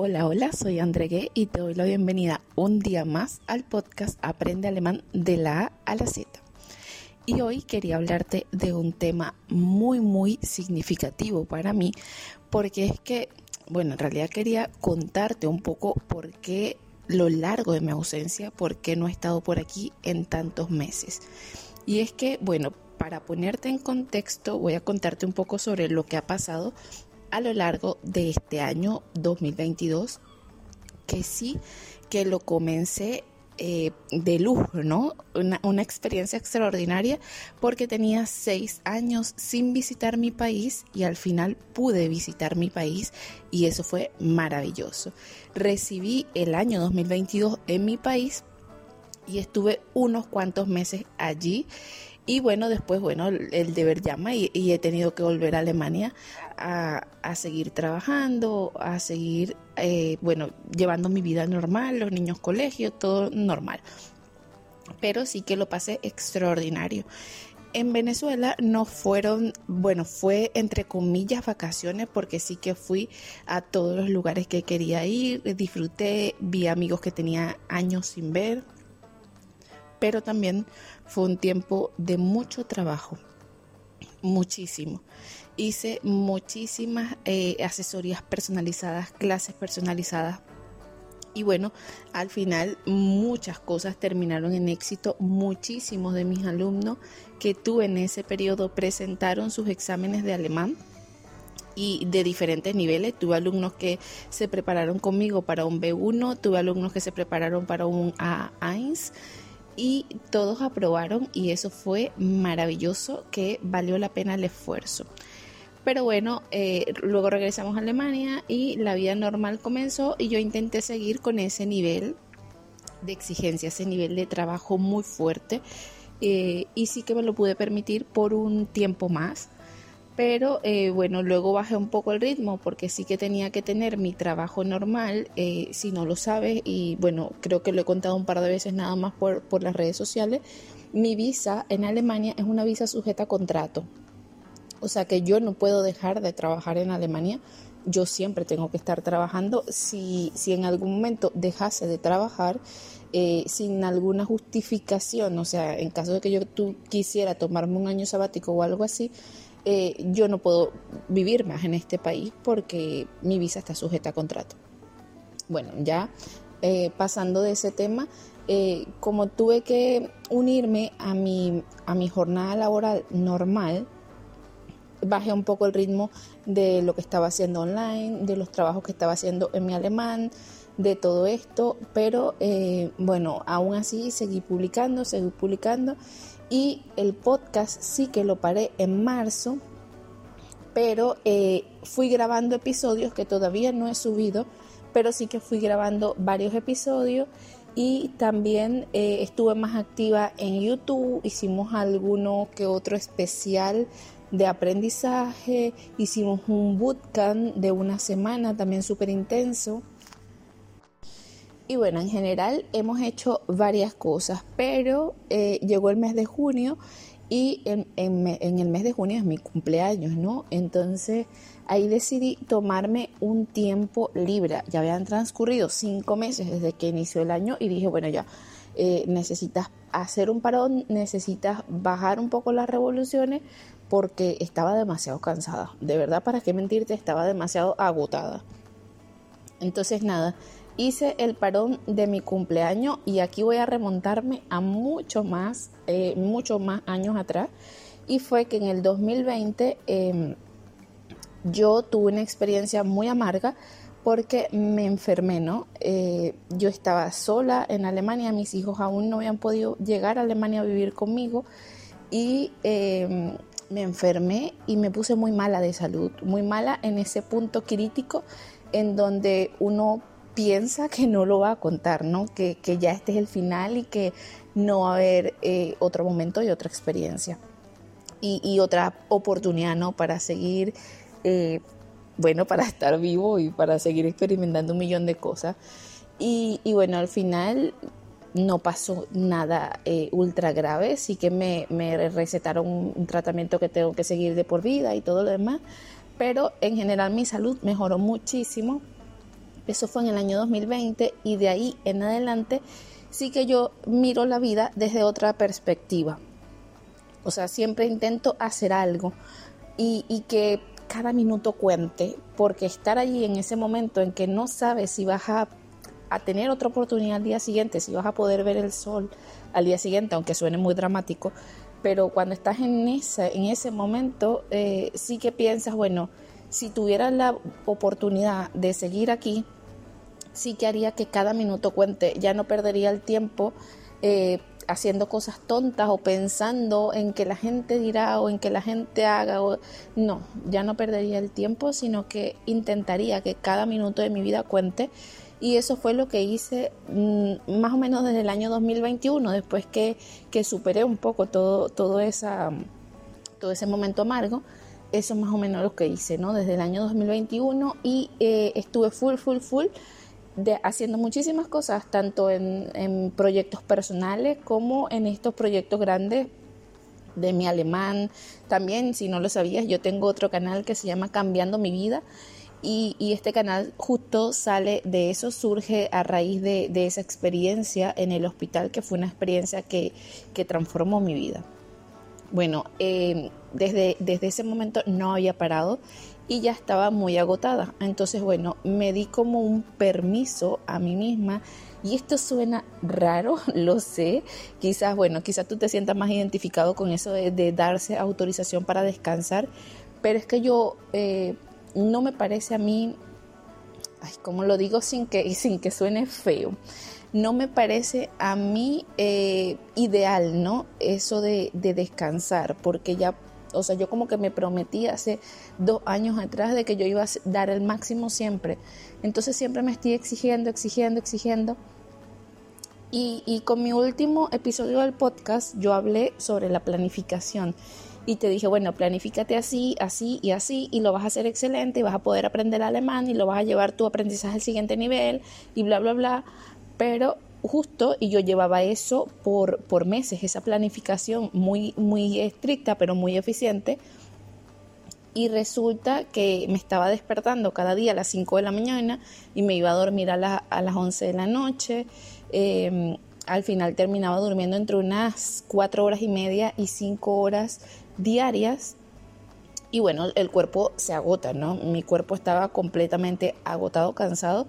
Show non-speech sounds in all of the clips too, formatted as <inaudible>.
Hola, hola, soy André y te doy la bienvenida un día más al podcast Aprende Alemán de la A a la Z. Y hoy quería hablarte de un tema muy, muy significativo para mí, porque es que, bueno, en realidad quería contarte un poco por qué lo largo de mi ausencia, por qué no he estado por aquí en tantos meses. Y es que, bueno, para ponerte en contexto, voy a contarte un poco sobre lo que ha pasado a lo largo de este año 2022, que sí que lo comencé eh, de lujo, ¿no? Una, una, experiencia extraordinaria porque tenía seis años sin visitar mi país y al final pude visitar mi país y eso fue maravilloso. Recibí el año 2022 en mi país y estuve unos cuantos meses allí y bueno, después, bueno, el deber llama y, he tenido que volver a Alemania a, seguir trabajando, a seguir, eh, bueno, llevando mi vida normal, los niños colegio, todo normal. Pero sí que lo pasé extraordinario. En Venezuela no fueron, bueno, fue entre comillas vacaciones porque sí que fui a todos los lugares que quería ir, disfruté, vi amigos que tenía años sin ver, pero también fue un tiempo de mucho trabajo, muchísimo. Hice muchísimas eh, asesorías personalizadas, clases personalizadas. Y bueno, al final muchas cosas terminaron en éxito. Muchísimos de mis alumnos que tuve en ese periodo presentaron sus exámenes de alemán y de diferentes niveles. Tuve alumnos que se prepararon conmigo para un B1, tuve alumnos que se prepararon para un A1 y todos aprobaron y eso fue maravilloso que valió la pena el esfuerzo. Pero bueno, eh, luego regresamos a Alemania y la vida normal comenzó y yo intenté seguir con ese nivel de exigencia, ese nivel de trabajo muy fuerte eh, y sí que me lo pude permitir por un tiempo más pero eh, bueno, luego bajé un poco el ritmo porque sí que tenía que tener mi trabajo normal, eh, si no lo sabes, y bueno, creo que lo he contado un par de veces nada más por, por las redes sociales, mi visa en Alemania es una visa sujeta a contrato. O sea que yo no puedo dejar de trabajar en Alemania, yo siempre tengo que estar trabajando. Si, si en algún momento dejase de trabajar, eh, sin alguna justificación, o sea, en caso de que yo tú quisiera tomarme un año sabático o algo así, eh, yo no puedo vivir más en este país porque mi visa está sujeta a contrato. Bueno, ya eh, pasando de ese tema, como tuve que unirme a mi, a mi jornada laboral normal, bajé un poco el ritmo de lo que estaba haciendo online, de los trabajos que estaba haciendo en mi alemán, de todo esto, pero bueno, aún así seguí publicando, seguí publicando y el podcast sí que lo paré en marzo, pero eh, fui grabando episodios que todavía no he subido, pero sí que fui grabando varios episodios y también eh, estuve más activa en YouTube, hicimos alguno que otro especial de aprendizaje, hicimos un bootcamp de una semana también súper intenso. Y bueno, en general hemos hecho varias cosas, pero eh, llegó el mes de junio y en, el mes de junio es mi cumpleaños, ¿no? Entonces ahí decidí tomarme un tiempo libre. Ya habían transcurrido cinco meses desde que inició el año y dije, bueno, ya eh, necesitas hacer un parón, necesitas bajar un poco las revoluciones porque estaba demasiado cansada. De verdad, para qué mentirte, estaba demasiado agotada. Entonces nada, hice el parón de mi cumpleaños y aquí voy a remontarme a mucho más, eh, muchos más años atrás. Y fue que en el 2020 em, yo tuve una experiencia muy amarga porque me enfermé, ¿no? Eh, yo estaba sola en Alemania, mis hijos aún no habían podido llegar a Alemania a vivir conmigo y em, me enfermé y me puse muy mala de salud, muy mala en ese punto crítico en donde uno piensa que no lo va a contar, ¿no? Que, ya este es el final y que no va a haber eh, otro momento y otra experiencia. Y, otra oportunidad, ¿no? Para seguir, eh, bueno, para estar vivo y para seguir experimentando un millón de cosas. Y, bueno, al final no pasó nada eh, ultra grave, sí que me, me recetaron un tratamiento que tengo que seguir de por vida y todo lo demás, pero en general mi salud mejoró muchísimo Eso fue en el año 2020 y de ahí en adelante sí que yo miro la vida desde otra perspectiva. O sea, siempre intento hacer algo y, y que cada minuto cuente, porque estar allí en ese momento en que no sabes si vas a, tener otra oportunidad al día siguiente, si vas a poder ver el sol al día siguiente, aunque suene muy dramático, pero cuando estás en ese, en ese momento, eh, sí que piensas, bueno, si tuviera la oportunidad de seguir aquí, sí que haría que cada minuto cuente, ya no perdería el tiempo eh, haciendo cosas tontas o pensando en que la gente dirá o en que la gente haga. O... No, ya no perdería el tiempo, sino que intentaría que cada minuto de mi vida cuente. Y eso fue lo que hice mm, más o menos desde el año 2021, después que, que superé un poco todo, todo, esa, todo ese momento amargo. Eso es más o menos lo que hice, ¿no? Desde el año 2021 y eh, estuve full, full, full haciendo muchísimas cosas, tanto en, proyectos personales como en estos proyectos grandes de mi alemán. También, si no lo sabías, yo tengo otro canal que se llama Cambiando mi vida. Y, este canal justo sale de eso, surge a raíz de, esa experiencia en el hospital, que fue una experiencia que, transformó mi vida. Bueno, eh, desde, desde ese momento no había parado y ya estaba muy agotada. Entonces, bueno, me di como un permiso a mí misma y esto suena raro, <laughs> lo sé. Quizás, bueno, quizás tú te sientas más identificado con eso de, darse autorización para descansar, pero es que yo eh, no me parece a mí, ay, como lo digo sin que, sin que suene feo, no me parece a mí eh, ideal, ¿no? Eso de, de descansar, porque ya o sea, yo como que me prometí hace dos años atrás de que yo iba a dar el máximo siempre. Entonces siempre me estoy exigiendo, exigiendo, exigiendo. Y, y con mi último episodio del podcast yo hablé sobre la planificación y te dije, bueno, planifícate así, así y así y lo vas a hacer excelente y vas a poder aprender alemán y lo vas a llevar tu aprendizaje al siguiente nivel y bla, bla, bla. Pero justo y yo llevaba eso por, por meses, esa planificación muy, muy estricta pero muy eficiente y resulta que me estaba despertando cada día a las 5 de la mañana y me iba a dormir a, a las 11 de la noche. Em, al final terminaba durmiendo entre unas 4 horas y media y 5 horas diarias. Y bueno, el cuerpo se agota, ¿no? Mi cuerpo estaba completamente agotado, cansado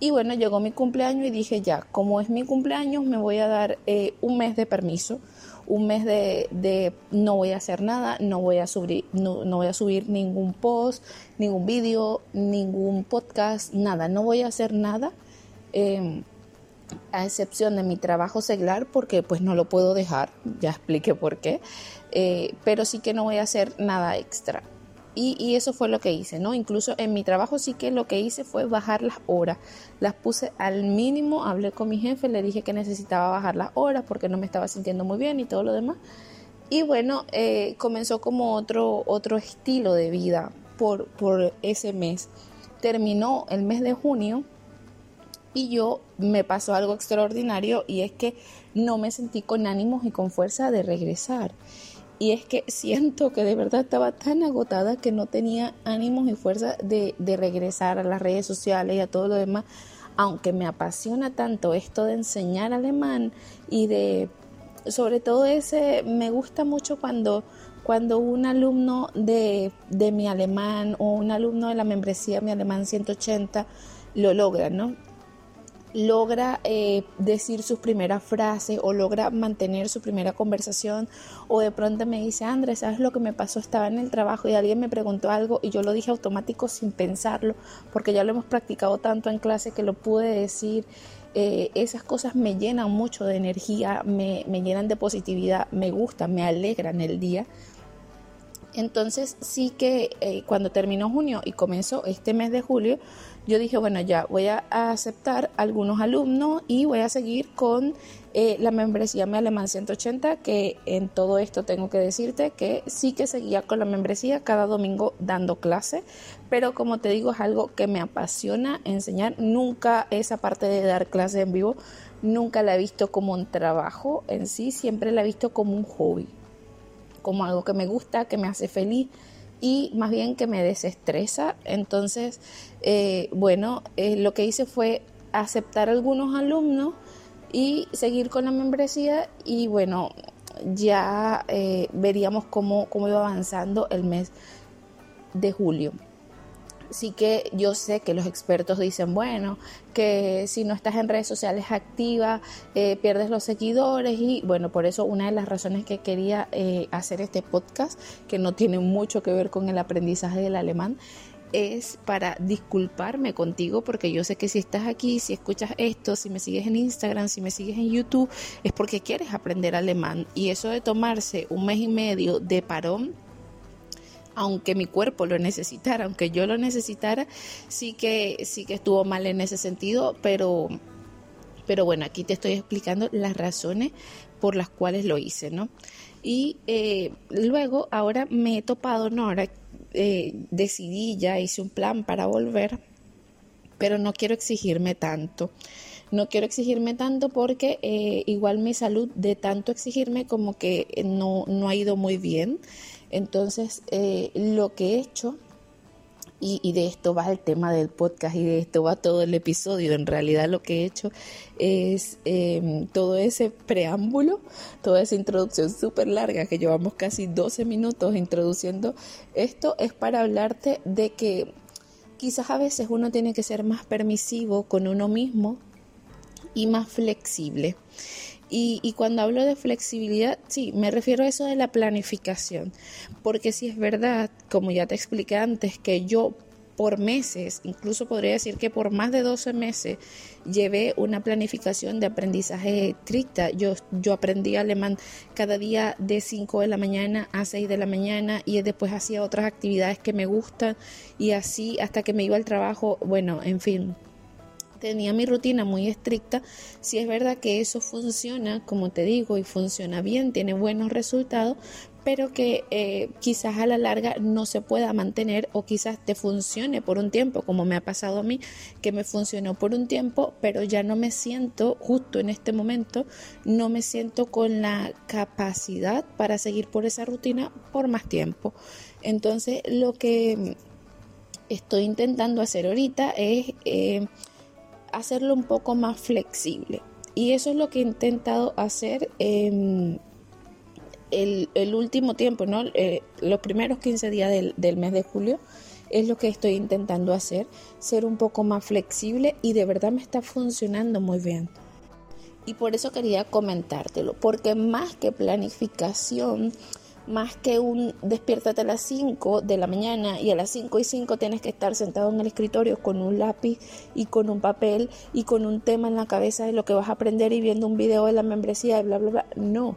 y bueno, llegó mi cumpleaños y dije, ya, como es mi cumpleaños, me voy a dar eh, un mes de permiso, un mes de, no voy a hacer nada, no voy a subir, no, voy a subir ningún post, ningún vídeo, ningún podcast, nada, no voy a hacer nada. Em, a excepción de mi trabajo seglar, porque pues no lo puedo dejar, <laughs> ya expliqué por qué, eh, pero sí que no voy a hacer nada extra. Y, eso fue lo que hice, ¿no? Incluso en mi trabajo sí que lo que hice fue bajar las horas. Las puse al mínimo, hablé con mi jefe, le dije que necesitaba bajar las horas porque no me estaba sintiendo muy bien y todo lo demás. Y bueno, eh, comenzó como otro, otro estilo de vida por, por ese mes. Terminó el mes de junio y yo me pasó algo extraordinario y es que no me sentí con ánimos y con fuerza de regresar. Y es que siento que de verdad estaba tan agotada que no tenía ánimos y fuerza de, regresar a las redes sociales y a todo lo demás. Aunque me apasiona tanto esto de enseñar alemán y de, sobre todo ese, me gusta mucho cuando, cuando un alumno de, de mi alemán o un alumno de la membresía mi alemán 180 lo logra, ¿no? Logra eh, decir sus primeras frases o logra mantener su primera conversación o de pronto me dice, Andrés, ¿sabes lo que me pasó? Estaba en el trabajo y alguien me preguntó algo y yo lo dije automático sin pensarlo porque ya lo hemos practicado tanto en clase que lo pude decir. Eh, esas cosas me llenan mucho de energía, me, me llenan de positividad, me gustan, me alegran el día. Entonces sí que eh, cuando terminó junio y comenzó este mes de julio, yo dije, bueno, ya voy a aceptar algunos alumnos y voy a seguir con eh, la membresía Mi Alemán 180, que en todo esto tengo que decirte que sí que seguía con la membresía cada domingo dando clase, pero como te digo es algo que me apasiona enseñar, nunca esa parte de dar clase en vivo, nunca la he visto como un trabajo en sí, siempre la he visto como un hobby como algo que me gusta, que me hace feliz, y más bien que me desestresa. Entonces, eh, bueno, eh, lo que hice fue aceptar algunos alumnos y seguir con la membresía y bueno, ya eh, veríamos cómo, cómo iba avanzando el mes de julio. Sí que yo sé que los expertos dicen, bueno, que si no estás en redes sociales activa, eh, pierdes los seguidores y bueno, por eso una de las razones que quería eh, hacer este podcast, que no tiene mucho que ver con el aprendizaje del alemán, es para disculparme contigo porque yo sé que si estás aquí, si escuchas esto, si me sigues en Instagram, si me sigues en YouTube, es porque quieres aprender alemán. Y eso de tomarse un mes y medio de parón aunque mi cuerpo lo necesitara, aunque yo lo necesitara, sí que, sí que estuvo mal en ese sentido, pero, pero bueno, aquí te estoy explicando las razones por las cuales lo hice, ¿no? Y eh, luego, ahora me he topado, ¿no? Ahora eh, decidí, ya hice un plan para volver, pero no quiero exigirme tanto. No quiero exigirme tanto porque eh, igual mi salud de tanto exigirme como que no, no ha ido muy bien. Entonces, eh, lo que he hecho, y, de esto va el tema del podcast y de esto va todo el episodio, en realidad lo que he hecho es em, todo ese preámbulo, toda esa introducción súper larga que llevamos casi 12 minutos introduciendo esto, es para hablarte de que quizás a veces uno tiene que ser más permisivo con uno mismo y más flexible. Y, cuando hablo de flexibilidad, sí, me refiero a eso de la planificación, porque si es verdad, como ya te expliqué antes, que yo por meses, incluso podría decir que por más de 12 meses, llevé una planificación de aprendizaje estricta. Yo, yo aprendí alemán cada día de 5 de la mañana a 6 de la mañana y después hacía otras actividades que me gustan y así hasta que me iba al trabajo, bueno, en fin, tenía mi rutina muy estricta, si es verdad que eso funciona, como te digo, y funciona bien, tiene buenos resultados, pero que eh, quizás a la larga no se pueda mantener o quizás te funcione por un tiempo, como me ha pasado a mí, que me funcionó por un tiempo, pero ya no me siento, justo en este momento, no me siento con la capacidad para seguir por esa rutina por más tiempo. Entonces, lo que estoy intentando hacer ahorita es... Eh, hacerlo un poco más flexible. Y eso es lo que he intentado hacer el, último tiempo, ¿no? Eh, los primeros 15 días del, del mes de julio es lo que estoy intentando hacer, ser un poco más flexible y de verdad me está funcionando muy bien. Y por eso quería comentártelo, porque más que planificación, más que un despiértate a las 5 de la mañana y a las 5 y 5 tienes que estar sentado en el escritorio con un lápiz y con un papel y con un tema en la cabeza de lo que vas a aprender y viendo un video de la membresía y bla, bla, bla. No,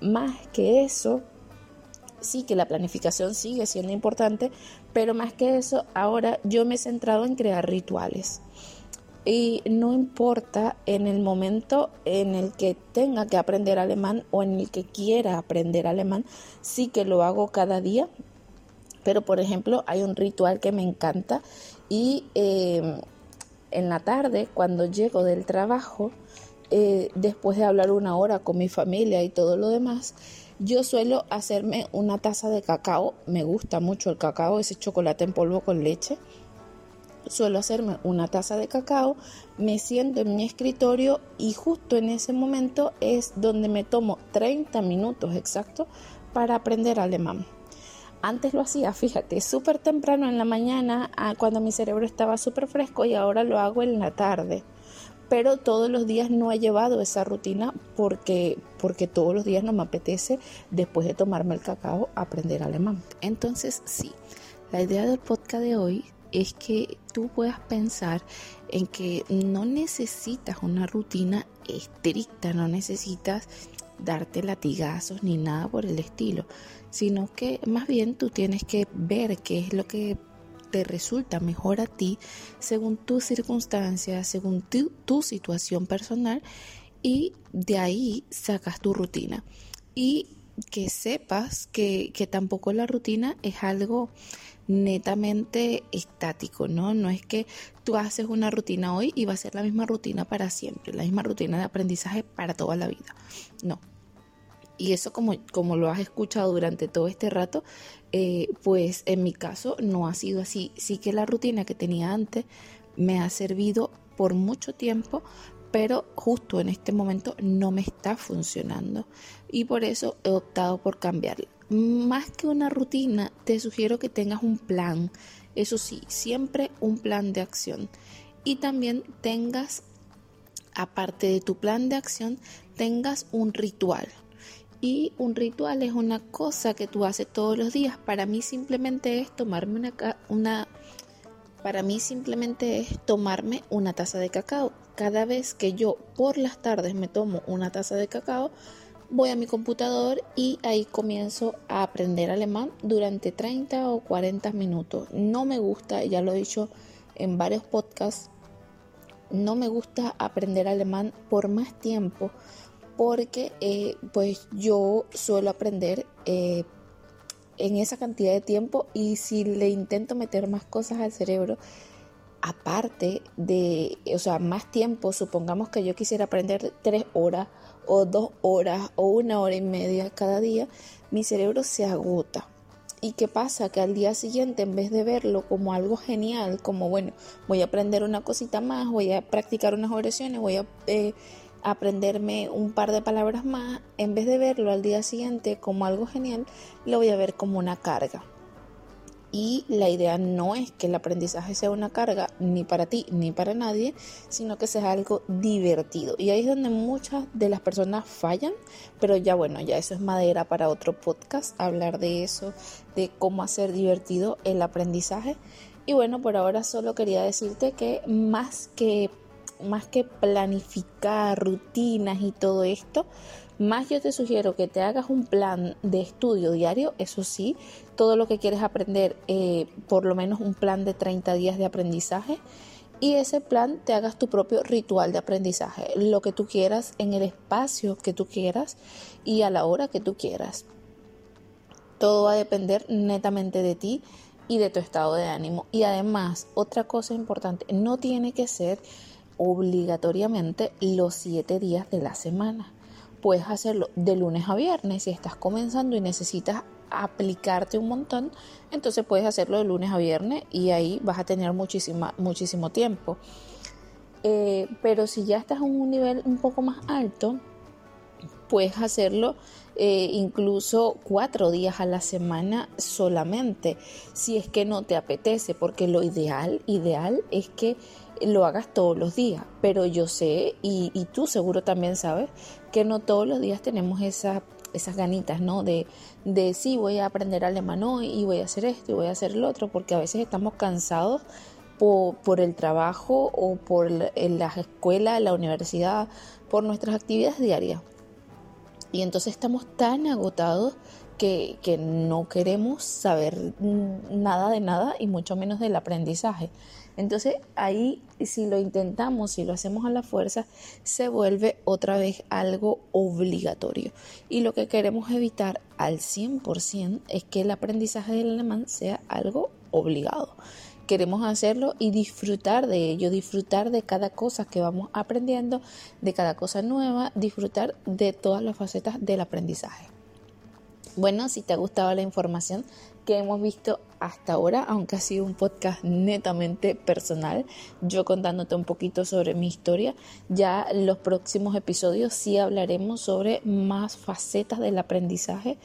más que eso, sí que la planificación sigue siendo importante, pero más que eso, ahora yo me he centrado en crear rituales y no importa en el momento en el que tenga que aprender alemán o en el que quiera aprender alemán, sí que lo hago cada día. Pero por ejemplo hay un ritual que me encanta y eh, en la tarde cuando llego del trabajo, eh, después de hablar una hora con mi familia y todo lo demás, yo suelo hacerme una taza de cacao. Me gusta mucho el cacao, ese chocolate en polvo con leche suelo hacerme una taza de cacao, me siento en mi escritorio y justo en ese momento es donde me tomo 30 minutos exactos para aprender alemán. Antes lo hacía, fíjate, súper temprano en la mañana, ah, cuando mi cerebro estaba súper fresco y ahora lo hago en la tarde. Pero todos los días no he llevado esa rutina porque, porque todos los días no me apetece, después de tomarme el cacao, aprender alemán. Entonces, sí, la idea del podcast de hoy es que tú puedas pensar en que no necesitas una rutina estricta, no necesitas darte latigazos ni nada por el estilo, sino que más bien tú tienes que ver qué es lo que te resulta mejor a ti según tus circunstancias, según tu, situación personal y de ahí sacas tu rutina. Que sepas que, que tampoco la rutina es algo netamente estático, ¿no? No es que tú haces una rutina hoy y va a ser la misma rutina para siempre, la misma rutina de aprendizaje para toda la vida. No. Y eso como, como lo has escuchado durante todo este rato, eh, pues en mi caso no ha sido así. Sí que la rutina que tenía antes me ha servido por mucho tiempo, pero justo en este momento no me está funcionando y por eso he optado por cambiarla. Más que una rutina, te sugiero que tengas un plan, eso sí, siempre un plan de acción y también tengas, aparte de tu plan de acción, tengas un ritual. Y un ritual es una cosa que tú haces todos los días. Para mí simplemente es tomarme una, una para mí simplemente es tomarme una taza de cacao. Cada vez que yo por las tardes me tomo una taza de cacao, voy a mi computador y ahí comienzo a aprender alemán durante 30 o 40 minutos. No me gusta, ya lo he dicho en varios podcasts, no me gusta aprender alemán por más tiempo porque eh, pues yo suelo aprender eh, en esa cantidad de tiempo y si le intento meter más cosas al cerebro, aparte de, o sea, más tiempo, supongamos que yo quisiera aprender tres horas o dos horas o una hora y media cada día, mi cerebro se agota. ¿Y qué pasa? Que al día siguiente, en vez de verlo como algo genial, como bueno, voy a aprender una cosita más, voy a practicar unas oraciones, voy a eh, aprenderme un par de palabras más, en vez de verlo al día siguiente como algo genial, lo voy a ver como una carga. Y la idea no es que el aprendizaje sea una carga ni para ti ni para nadie, sino que sea algo divertido. Y ahí es donde muchas de las personas fallan, pero ya bueno, ya eso es madera para otro podcast, hablar de eso, de cómo hacer divertido el aprendizaje. Y bueno, por ahora solo quería decirte que más que más que planificar rutinas y todo esto, más yo te sugiero que te hagas un plan de estudio diario, eso sí, todo lo que quieres aprender, eh, por lo menos un plan de 30 días de aprendizaje y ese plan te hagas tu propio ritual de aprendizaje, lo que tú quieras en el espacio que tú quieras y a la hora que tú quieras. Todo va a depender netamente de ti y de tu estado de ánimo. Y además, otra cosa importante, no tiene que ser obligatoriamente los siete días de la semana. Puedes hacerlo de lunes a viernes si estás comenzando y necesitas aplicarte un montón, entonces puedes hacerlo de lunes a viernes y ahí vas a tener muchísima, muchísimo tiempo. Eh, pero si ya estás en un nivel un poco más alto, puedes hacerlo eh, incluso cuatro días a la semana solamente, si es que no te apetece, porque lo ideal, ideal es que lo hagas todos los días, pero yo sé, y, tú seguro también sabes, que no todos los días tenemos esa, esas ganitas, ¿no? De, de sí, voy a aprender alemán hoy y voy a hacer esto y voy a hacer lo otro, porque a veces estamos cansados por, por el trabajo o por la, en la escuela, la universidad, por nuestras actividades diarias. Y entonces estamos tan agotados que, que, no queremos saber nada de nada y mucho menos del aprendizaje. Entonces ahí si lo intentamos, si lo hacemos a la fuerza, se vuelve otra vez algo obligatorio. Y lo que queremos evitar al 100% es que el aprendizaje del alemán sea algo obligado. Queremos hacerlo y disfrutar de ello, disfrutar de cada cosa que vamos aprendiendo, de cada cosa nueva, disfrutar de todas las facetas del aprendizaje. Bueno, si te ha gustado la información, que hemos visto hasta ahora, aunque ha sido un podcast netamente personal, yo contándote un poquito sobre mi historia. Ya en los próximos episodios sí hablaremos sobre más facetas del aprendizaje.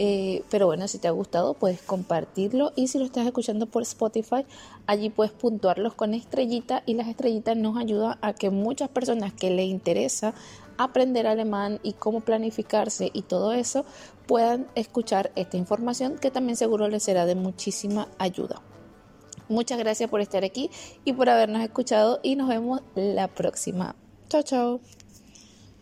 Eh, pero bueno, si te ha gustado, puedes compartirlo y si lo estás escuchando por Spotify, allí puedes puntuarlos con estrellitas y las estrellitas nos ayudan a que muchas personas que le interesa aprender alemán y cómo planificarse y todo eso, puedan escuchar esta información que también seguro les será de muchísima ayuda. Muchas gracias por estar aquí y por habernos escuchado y nos vemos la próxima. Chao, chao.